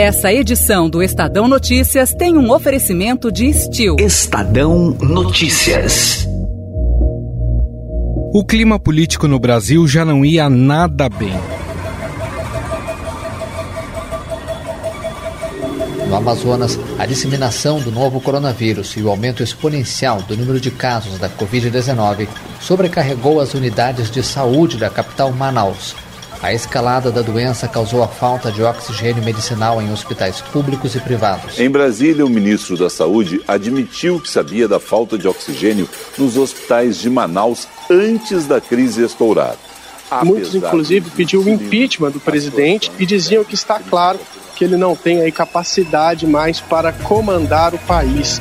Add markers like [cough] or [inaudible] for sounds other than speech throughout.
Essa edição do Estadão Notícias tem um oferecimento de Estil. Estadão Notícias. O clima político no Brasil já não ia nada bem. No Amazonas, a disseminação do novo coronavírus e o aumento exponencial do número de casos da Covid-19 sobrecarregou as unidades de saúde da capital Manaus a escalada da doença causou a falta de oxigênio medicinal em hospitais públicos e privados. Em Brasília, o ministro da Saúde admitiu que sabia da falta de oxigênio nos hospitais de Manaus antes da crise estourar. Muitos, inclusive, pediu o impeachment do presidente e diziam que está claro que ele não tem aí capacidade mais para comandar o país.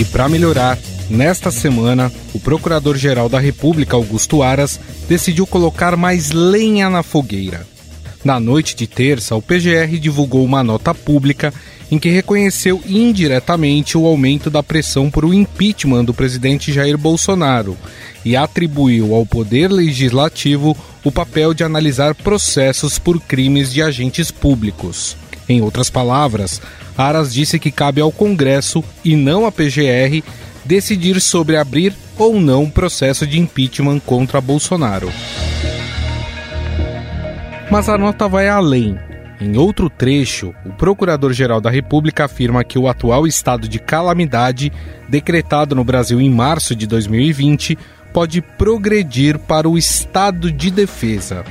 E para melhorar, nesta semana, o Procurador-Geral da República, Augusto Aras, decidiu colocar mais lenha na fogueira. Na noite de terça, o PGR divulgou uma nota pública em que reconheceu indiretamente o aumento da pressão por o impeachment do presidente Jair Bolsonaro e atribuiu ao Poder Legislativo o papel de analisar processos por crimes de agentes públicos. Em outras palavras, Aras disse que cabe ao Congresso e não à PGR decidir sobre abrir ou não processo de impeachment contra Bolsonaro. Mas a nota vai além. Em outro trecho, o Procurador-Geral da República afirma que o atual estado de calamidade, decretado no Brasil em março de 2020, pode progredir para o estado de defesa.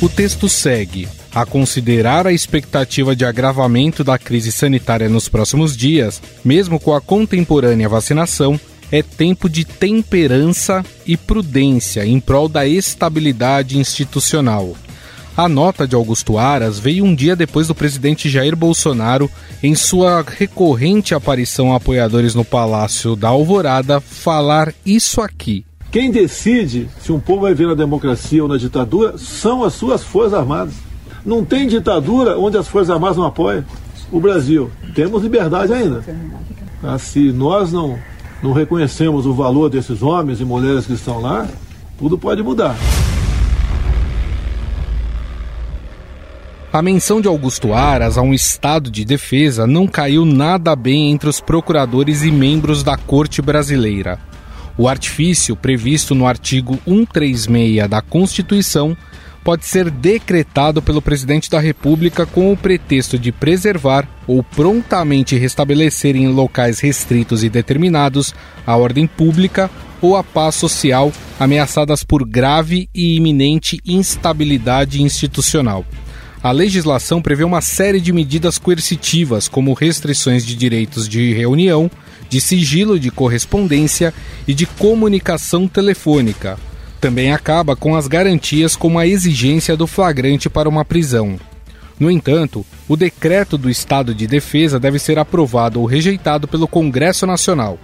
O texto segue. A considerar a expectativa de agravamento da crise sanitária nos próximos dias, mesmo com a contemporânea vacinação, é tempo de temperança e prudência em prol da estabilidade institucional. A nota de Augusto Aras veio um dia depois do presidente Jair Bolsonaro, em sua recorrente aparição a apoiadores no Palácio da Alvorada, falar isso aqui. Quem decide se um povo vai ver na democracia ou na ditadura são as suas Forças Armadas. Não tem ditadura onde as Forças Armadas não apoiam. O Brasil, temos liberdade ainda. Ah, se nós não, não reconhecemos o valor desses homens e mulheres que estão lá, tudo pode mudar. A menção de Augusto Aras a um estado de defesa não caiu nada bem entre os procuradores e membros da Corte Brasileira. O artifício previsto no artigo 136 da Constituição pode ser decretado pelo presidente da República com o pretexto de preservar ou prontamente restabelecer em locais restritos e determinados a ordem pública ou a paz social ameaçadas por grave e iminente instabilidade institucional. A legislação prevê uma série de medidas coercitivas, como restrições de direitos de reunião, de sigilo de correspondência e de comunicação telefônica. Também acaba com as garantias como a exigência do flagrante para uma prisão. No entanto, o decreto do estado de defesa deve ser aprovado ou rejeitado pelo Congresso Nacional.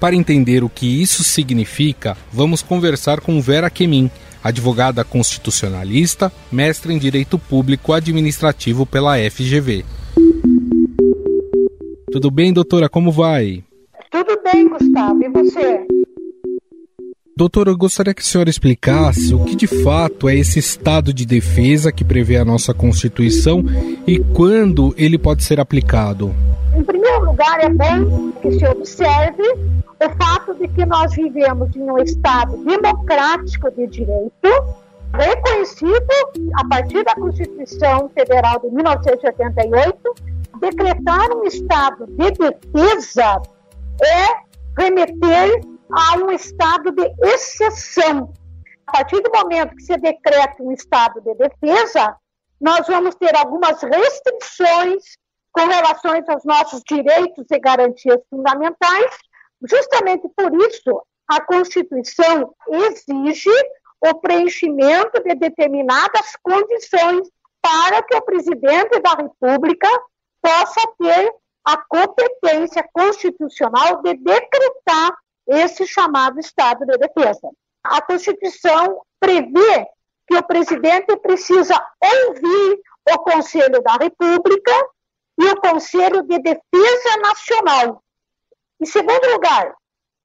Para entender o que isso significa, vamos conversar com Vera Kemin, advogada constitucionalista, mestre em Direito Público Administrativo pela FGV. Tudo bem, doutora? Como vai? Tudo bem, Gustavo. E você? Doutor, eu gostaria que a senhora explicasse o que de fato é esse estado de defesa que prevê a nossa Constituição e quando ele pode ser aplicado. Em primeiro lugar, é bom que se observe o fato de que nós vivemos em um Estado democrático de direito, reconhecido a partir da Constituição Federal de 1988, decretar um estado de defesa é remeter a um estado de exceção. A partir do momento que se decreta um estado de defesa, nós vamos ter algumas restrições com relação aos nossos direitos e garantias fundamentais. Justamente por isso, a Constituição exige o preenchimento de determinadas condições para que o presidente da República possa ter a competência constitucional de decretar esse chamado estado de defesa. A Constituição prevê que o presidente precisa ouvir o Conselho da República e o Conselho de Defesa Nacional. Em segundo lugar,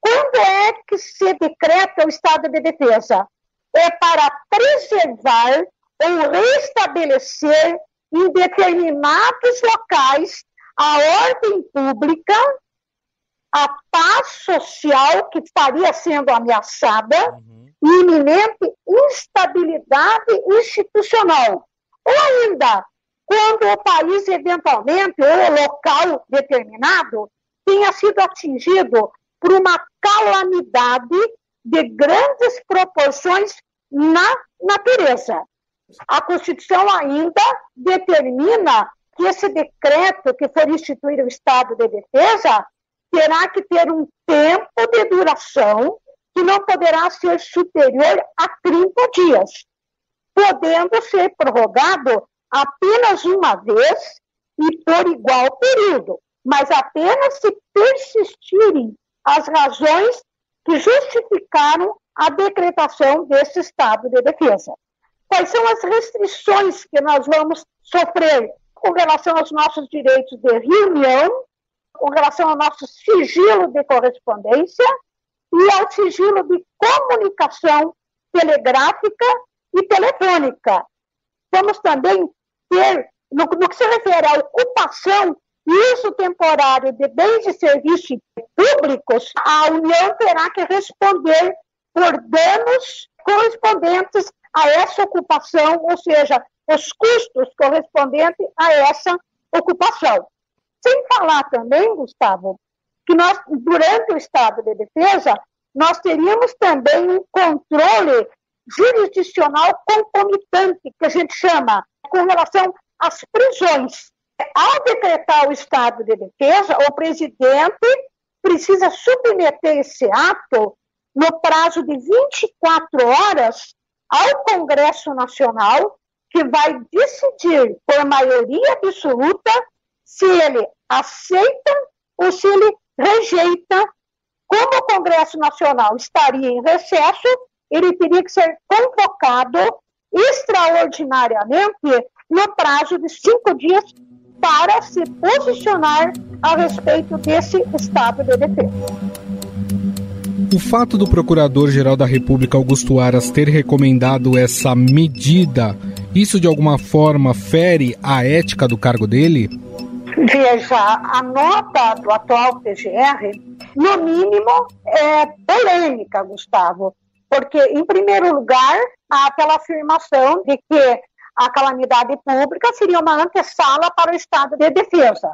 Quando é que se decreta o estado de defesa? É para preservar ou restabelecer em determinados locais a ordem pública, a paz social que estaria sendo ameaçada uhum. e iminente instabilidade institucional. Ou ainda, quando o país, eventualmente, ou o local determinado, tenha sido atingido por uma calamidade de grandes proporções na natureza. A Constituição ainda determina que esse decreto que for instituir o estado de defesa terá que ter um tempo de duração que não poderá ser superior a 30 dias, podendo ser prorrogado apenas uma vez e por igual período, mas apenas se persistirem as razões que justificaram a decretação desse estado de defesa. Quais são as restrições que nós vamos sofrer com relação aos nossos direitos de reunião, com relação ao nosso sigilo de correspondência e ao sigilo de comunicação telegráfica e telefônica. Vamos também ter, no, no que se refere à ocupação e uso temporário de bens e serviços públicos, a União terá que responder por danos correspondentes a essa ocupação, ou seja, os custos correspondentes a essa ocupação. Sem falar também, Gustavo, que nós, durante o estado de defesa, nós teríamos também um controle jurisdicional concomitante, que a gente chama, com relação às prisões. Ao decretar o estado de defesa, o presidente precisa submeter esse ato no prazo de 24 horas ao Congresso Nacional, que vai decidir por maioria absoluta se ele aceita ou se ele rejeita. Como o Congresso Nacional estaria em recesso, ele teria que ser convocado extraordinariamente no prazo de cinco dias para se posicionar a respeito desse estado de defesa. O fato do Procurador-Geral da República Augusto Aras ter recomendado essa medida, isso de alguma forma fere a ética do cargo dele? Veja, a nota do atual PGR, no mínimo, é polêmica, Gustavo, porque, em primeiro lugar, há aquela afirmação de que a calamidade pública seria uma antessala para o estado de defesa.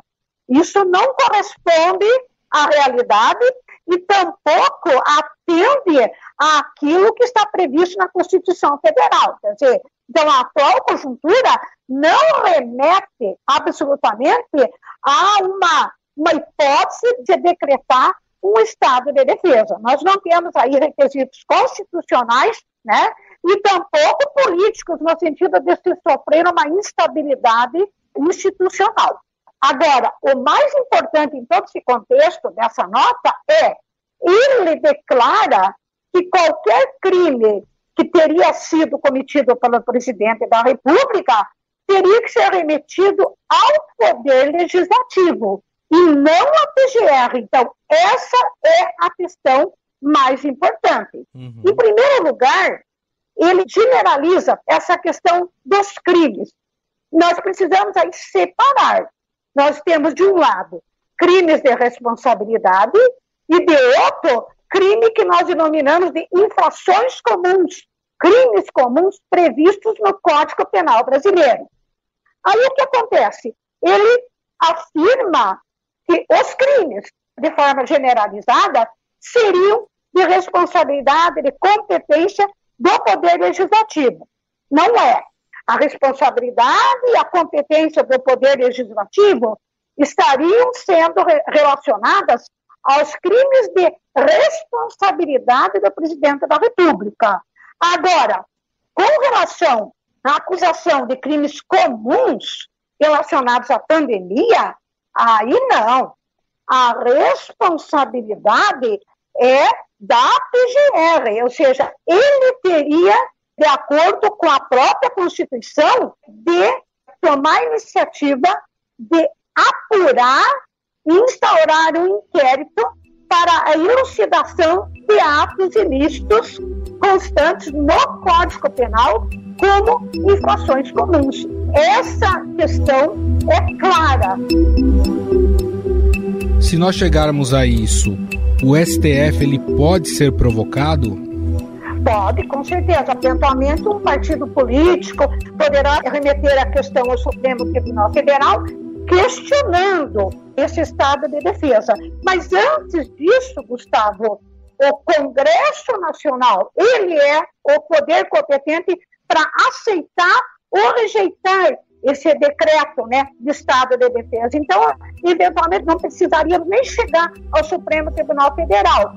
Isso não corresponde à realidade e tampouco atende àquilo que está previsto na Constituição Federal. Quer dizer, então a atual conjuntura não remete absolutamente a uma, uma hipótese de decretar um estado de defesa. Nós não temos aí requisitos constitucionais, né? E tampouco políticos, no sentido de se sofrer uma instabilidade institucional. Agora, o mais importante em todo esse contexto dessa nota é ele declara que qualquer crime que teria sido cometido pelo presidente da República teria que ser remetido ao Poder Legislativo e não à PGR. Então, essa é a questão mais importante. Uhum. Em primeiro lugar, ele generaliza essa questão dos crimes. Nós precisamos aí separar nós temos, de um lado, crimes de responsabilidade e, de outro, crime que nós denominamos de infrações comuns, crimes comuns previstos no Código Penal brasileiro. Aí o que acontece? Ele afirma que os crimes, de forma generalizada, seriam de responsabilidade, de competência do Poder Legislativo. Não é. A responsabilidade e a competência do Poder Legislativo estariam sendo relacionadas aos crimes de responsabilidade do presidente da República. Agora, com relação à acusação de crimes comuns relacionados à pandemia, aí não. A responsabilidade é da PGR, ou seja, ele teria de acordo com a própria Constituição, de tomar a iniciativa de apurar instaurar um inquérito para a elucidação de atos ilícitos constantes no Código Penal como infrações comuns. Essa questão é clara. Se nós chegarmos a isso, o STF ele pode ser provocado? Pode, com certeza. Eventualmente, um partido político poderá remeter a questão ao Supremo Tribunal Federal questionando esse estado de defesa. Mas antes disso, Gustavo, o Congresso Nacional, ele é o poder competente para aceitar ou rejeitar esse decreto né, de estado de defesa. Então, eventualmente, não precisaríamos nem chegar ao Supremo Tribunal Federal.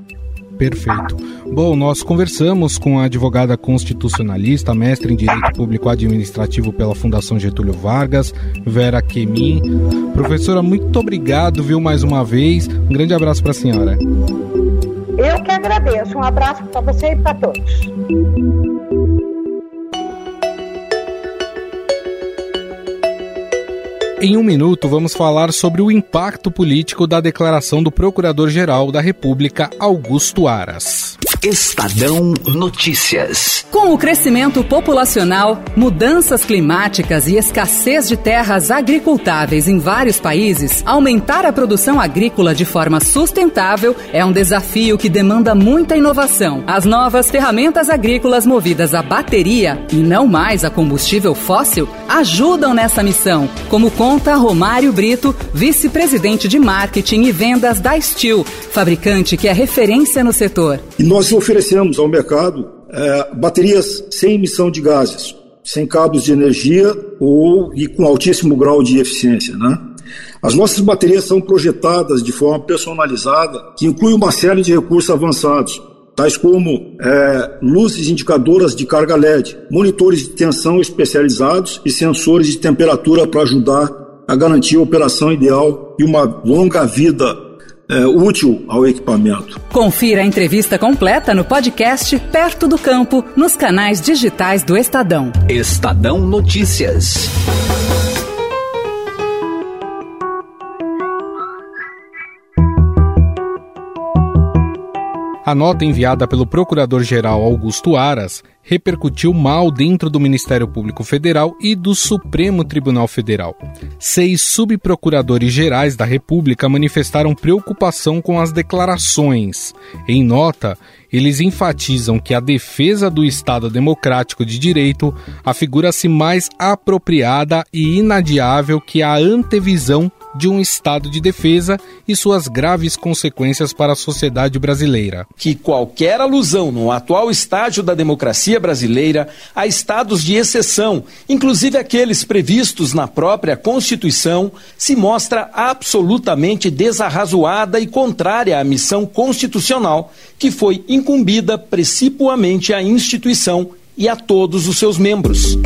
Perfeito. Bom, nós conversamos com a advogada constitucionalista, mestre em Direito Público Administrativo pela Fundação Getúlio Vargas, Vera Quemin. Professora, muito obrigado, viu, mais uma vez. Um grande abraço para a senhora. Eu que agradeço. Um abraço para você e para todos. Em um minuto, vamos falar sobre o impacto político da declaração do Procurador-Geral da República, Augusto Aras. Estadão Notícias. Com o crescimento populacional, mudanças climáticas e escassez de terras agricultáveis em vários países, aumentar a produção agrícola de forma sustentável é um desafio que demanda muita inovação. As novas ferramentas agrícolas movidas a bateria e não mais a combustível fóssil ajudam nessa missão, como conta Romário Brito, vice-presidente de marketing e vendas da Steel, fabricante que é referência no setor. E nós oferecemos ao mercado é, baterias sem emissão de gases, sem cabos de energia ou e com altíssimo grau de eficiência, né? As nossas baterias são projetadas de forma personalizada, que inclui uma série de recursos avançados, tais como é, luzes indicadoras de carga LED, monitores de tensão especializados e sensores de temperatura para ajudar a garantir a operação ideal e uma longa vida é, útil ao equipamento. Confira a entrevista completa no podcast Perto do Campo, nos canais digitais do Estadão. Estadão Notícias. A nota enviada pelo Procurador-Geral Augusto Aras repercutiu mal dentro do Ministério Público Federal e do Supremo Tribunal Federal. Seis subprocuradores gerais da República manifestaram preocupação com as declarações. Em nota, eles enfatizam que a defesa do Estado Democrático de Direito afigura-se mais apropriada e inadiável que a antevisão de um estado de defesa e suas graves consequências para a sociedade brasileira. Que qualquer alusão no atual estágio da democracia brasileira a estados de exceção, inclusive aqueles previstos na própria Constituição, se mostra absolutamente desarrazoada e contrária à missão constitucional que foi incumbida principalmente à instituição e a todos os seus membros.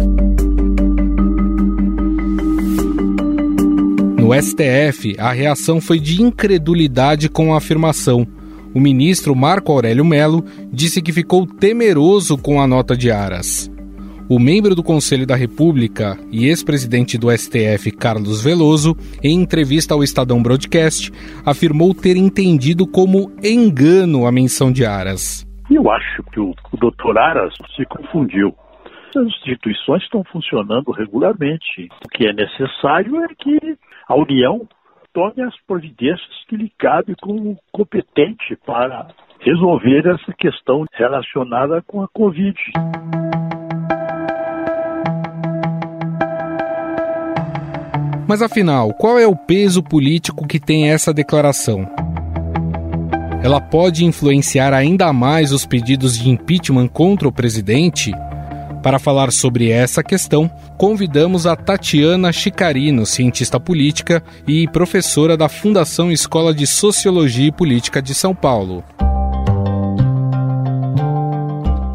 STF, a reação foi de incredulidade com a afirmação. O ministro Marco Aurélio Melo disse que ficou temeroso com a nota de Aras. O membro do Conselho da República e ex-presidente do STF, Carlos Veloso, em entrevista ao Estadão Broadcast, afirmou ter entendido como engano a menção de Aras. Eu acho que o, o doutor Aras se confundiu. As instituições estão funcionando regularmente. O que é necessário é que a União tome as providências que lhe cabe como competente para resolver essa questão relacionada com a Covid. Mas afinal, qual é o peso político que tem essa declaração? Ela pode influenciar ainda mais os pedidos de impeachment contra o presidente? Para falar sobre essa questão, convidamos a Tatiana Chicarino, cientista política e professora da Fundação Escola de Sociologia e Política de São Paulo.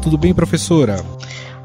Tudo bem, professora?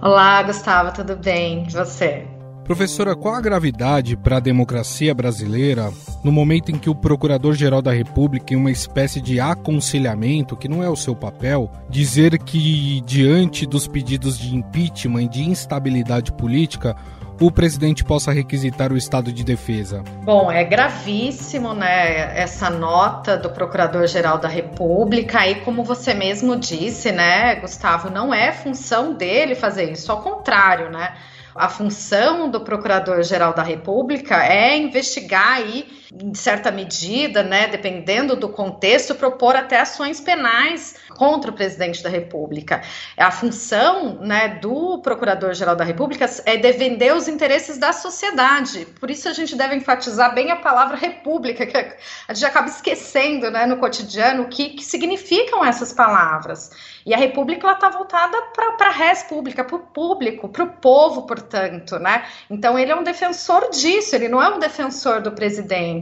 Olá, Gustavo, tudo bem? E você? Professora, qual a gravidade para a democracia brasileira no momento em que o Procurador-Geral da República, em uma espécie de aconselhamento, que não é o seu papel, dizer que, diante dos pedidos de impeachment e de instabilidade política, o presidente possa requisitar o estado de defesa? Bom, é gravíssimo, né, essa nota do Procurador-Geral da República. E como você mesmo disse, né, Gustavo, não é função dele fazer isso, ao contrário, né? A função do Procurador-Geral da República é investigar aí em certa medida, né, dependendo do contexto, propor até ações penais contra o presidente da República. A função né, do Procurador-Geral da República é defender os interesses da sociedade. Por isso a gente deve enfatizar bem a palavra república, que a gente acaba esquecendo né, no cotidiano o que, que significam essas palavras. E a República está voltada para a res pública, para o público, para o povo, portanto, né? Então ele é um defensor disso, ele não é um defensor do presidente.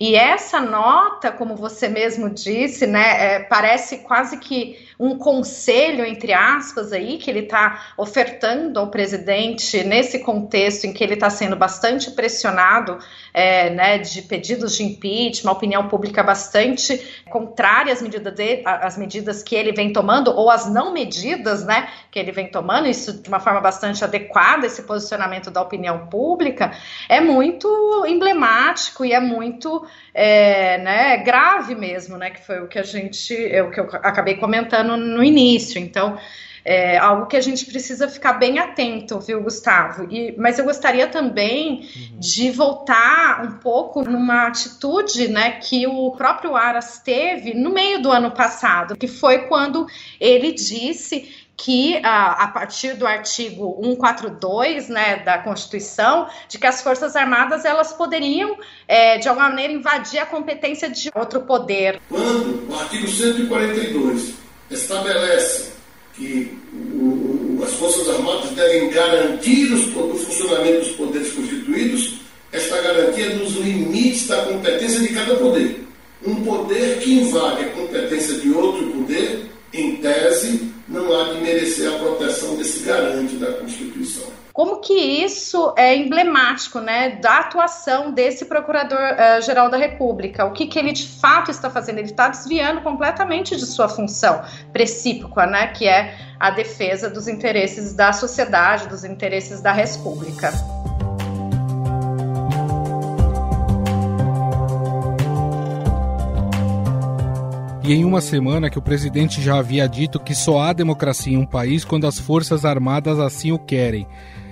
E essa nota, como você mesmo disse, né, é, parece quase que um conselho, entre aspas, aí, que ele está ofertando ao presidente nesse contexto em que ele está sendo bastante pressionado é, né, de pedidos de impeachment, opinião pública bastante contrária às medidas, de, às medidas que ele vem tomando, ou às não medidas né, que ele vem tomando, isso de uma forma bastante adequada, esse posicionamento da opinião pública, é muito emblemático e é muito é, né, grave mesmo, né, que foi o que a gente, é o que eu acabei comentando no início. Então, é algo que a gente precisa ficar bem atento, viu, Gustavo? E, mas eu gostaria também uhum. de voltar um pouco numa atitude né, que o próprio Aras teve no meio do ano passado, que foi quando ele disse que a, a, partir do artigo 142 né, da Constituição, de que as Forças Armadas elas poderiam, é, de alguma maneira, invadir a competência de outro poder. Quando o artigo 142 estabelece que o, as Forças Armadas devem garantir os, o funcionamento dos poderes constituídos, esta garantia é nos limites da competência de cada poder. Um poder que invade a competência de outro poder, em tese, não há de merecer a proteção desse garante da Constituição. Como que isso é emblemático, né, da atuação desse Procurador-Geral uh, da República? O que, que ele de fato está fazendo? Ele está desviando completamente de sua função precípica, né, que é a defesa dos interesses da sociedade, dos interesses da República. e em uma semana que o presidente já havia dito que só há democracia em um país quando as Forças Armadas assim o querem.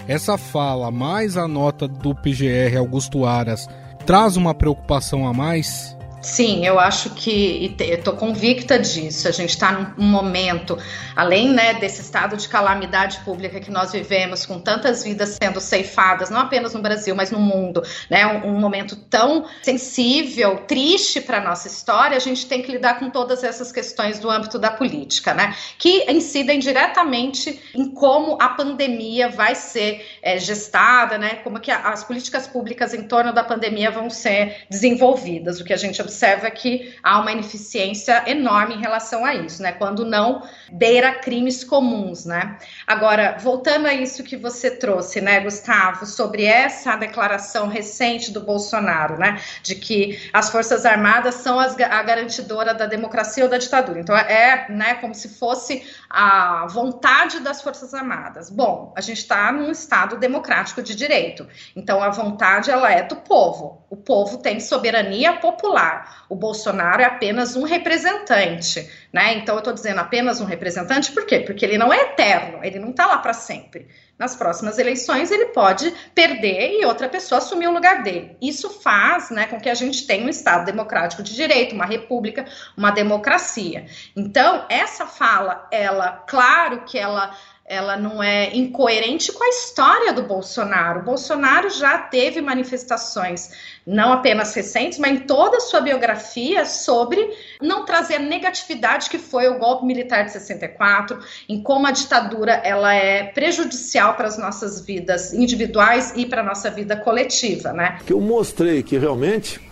Essa fala, mais a nota do PGR Augusto Aras, traz uma preocupação a mais? Sim, eu acho que estou convicta disso. A gente está num momento, além né, desse estado de calamidade pública que nós vivemos, com tantas vidas sendo ceifadas, não apenas no Brasil, mas no mundo, né, um, um momento tão sensível, triste para a nossa história, a gente tem que lidar com todas essas questões do âmbito da política, né, que incidem diretamente em como a pandemia vai ser é, gestada, né, como que a, as políticas públicas em torno da pandemia vão ser desenvolvidas. O que a gente observa que há uma ineficiência enorme em relação a isso, né? Quando não beira crimes comuns, né? Agora, voltando a isso que você trouxe, né, Gustavo, sobre essa declaração recente do Bolsonaro, né, de que as Forças Armadas são as, a garantidora da democracia ou da ditadura. Então, é, né, como se fosse a vontade das Forças Armadas. Bom, a gente está num Estado democrático de direito. Então, a vontade, ela é do povo. O povo tem soberania popular. O Bolsonaro é apenas um representante, né? Então eu estou dizendo apenas um representante, por quê? Porque ele não é eterno, ele não está lá para sempre. Nas próximas eleições ele pode perder e outra pessoa assumir o lugar dele. Isso faz, né, com que a gente tenha um Estado democrático de direito, uma república, uma democracia. Então essa fala, ela, claro que ela ela não é incoerente com a história do Bolsonaro. O Bolsonaro já teve manifestações, não apenas recentes, mas em toda a sua biografia, sobre não trazer a negatividade que foi o golpe militar de 64, em como a ditadura ela é prejudicial para as nossas vidas individuais e para a nossa vida coletiva, né? Que eu mostrei que realmente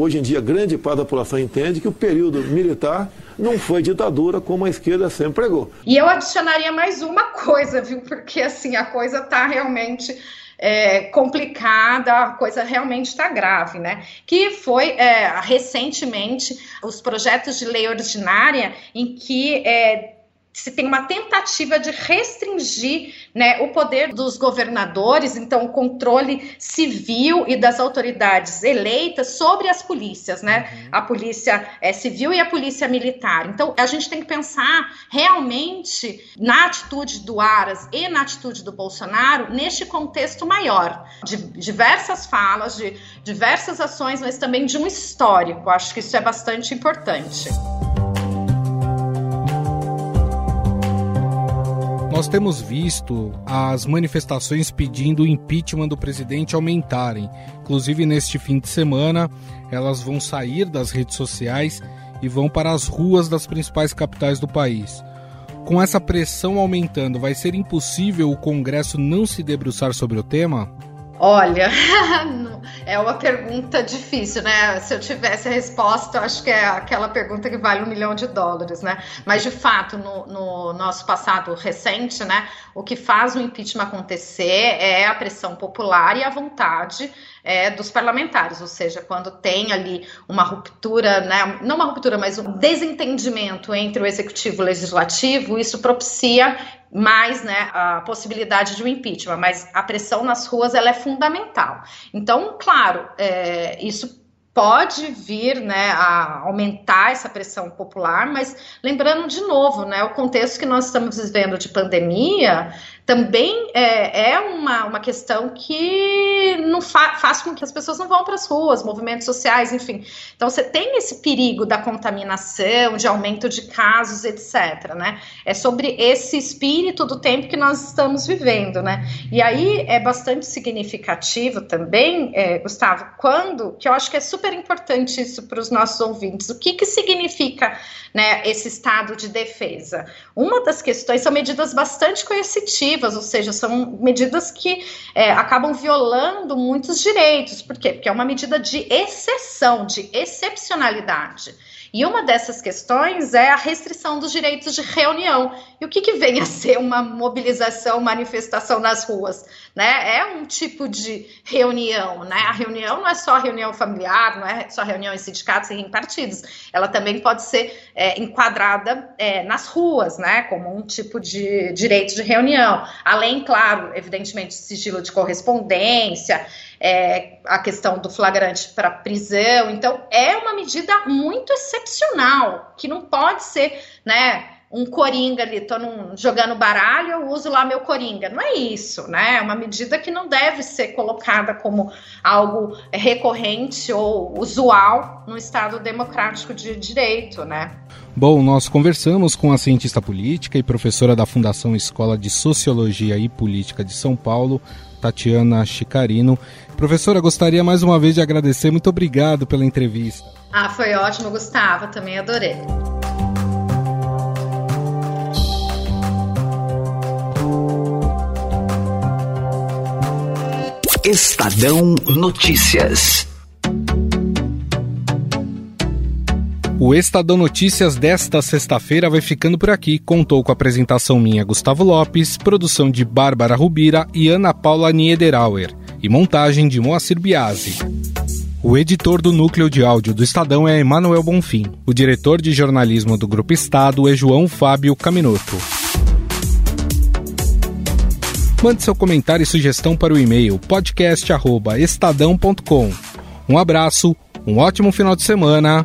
Hoje em dia, grande parte da população entende que o período militar não foi ditadura como a esquerda sempre pregou. E eu adicionaria mais uma coisa, viu? Porque assim, a coisa está realmente é, complicada, a coisa realmente está grave, né? Que foi é, recentemente os projetos de lei ordinária em que é, se tem uma tentativa de restringir né, o poder dos governadores, então o controle civil e das autoridades eleitas sobre as polícias, né? Uhum. A polícia é, civil e a polícia militar. Então a gente tem que pensar realmente na atitude do Aras e na atitude do Bolsonaro neste contexto maior, de diversas falas, de diversas ações, mas também de um histórico. Acho que isso é bastante importante. Nós temos visto as manifestações pedindo o impeachment do presidente aumentarem. Inclusive, neste fim de semana, elas vão sair das redes sociais e vão para as ruas das principais capitais do país. Com essa pressão aumentando, vai ser impossível o Congresso não se debruçar sobre o tema? Olha, [laughs] é uma pergunta difícil, né? Se eu tivesse a resposta, eu acho que é aquela pergunta que vale um milhão de dólares, né? Mas de fato, no, no nosso passado recente, né, o que faz o impeachment acontecer é a pressão popular e a vontade é, dos parlamentares, ou seja, quando tem ali uma ruptura, né, não uma ruptura, mas um desentendimento entre o executivo e o legislativo, isso propicia mais né, a possibilidade de um impeachment, mas a pressão nas ruas ela é fundamental. Então, claro, é, isso pode vir né, a aumentar essa pressão popular, mas lembrando de novo, né, o contexto que nós estamos vivendo de pandemia também é, é uma, uma questão que não fa faz com que as pessoas não vão para as ruas, movimentos sociais, enfim. Então você tem esse perigo da contaminação, de aumento de casos, etc. Né? É sobre esse espírito do tempo que nós estamos vivendo, né? E aí é bastante significativo também, é, Gustavo, quando que eu acho que é super importante isso para os nossos ouvintes. O que, que significa né, esse estado de defesa? Uma das questões são medidas bastante coercitivas ou seja, são medidas que é, acabam violando muitos direitos. Por quê? Porque é uma medida de exceção, de excepcionalidade. E uma dessas questões é a restrição dos direitos de reunião. E o que, que vem a [laughs] ser uma mobilização, manifestação nas ruas? Né? É um tipo de reunião. Né? A reunião não é só reunião familiar, não é só reunião em sindicatos e em partidos. Ela também pode ser é, enquadrada é, nas ruas, né? como um tipo de direito de reunião. Além, claro, evidentemente, sigilo de correspondência é, a questão do flagrante para prisão. Então, é uma medida muito excepcional, que não pode ser, né? Um coringa ali, tô num, jogando baralho, eu uso lá meu coringa. Não é isso, né? É uma medida que não deve ser colocada como algo recorrente ou usual no Estado democrático de direito, né? Bom, nós conversamos com a cientista política e professora da Fundação Escola de Sociologia e Política de São Paulo, Tatiana Chicarino. Professora, gostaria mais uma vez de agradecer. Muito obrigado pela entrevista. Ah, foi ótimo, Gustavo. Também adorei. Estadão Notícias. O Estadão Notícias desta sexta-feira vai ficando por aqui. Contou com a apresentação minha, Gustavo Lopes, produção de Bárbara Rubira e Ana Paula Niederauer e montagem de Moacir Biasi. O editor do núcleo de áudio do Estadão é Emanuel Bonfim. O diretor de jornalismo do Grupo Estado é João Fábio Caminoto. Mande seu comentário e sugestão para o e-mail podcast@estadão.com. Um abraço, um ótimo final de semana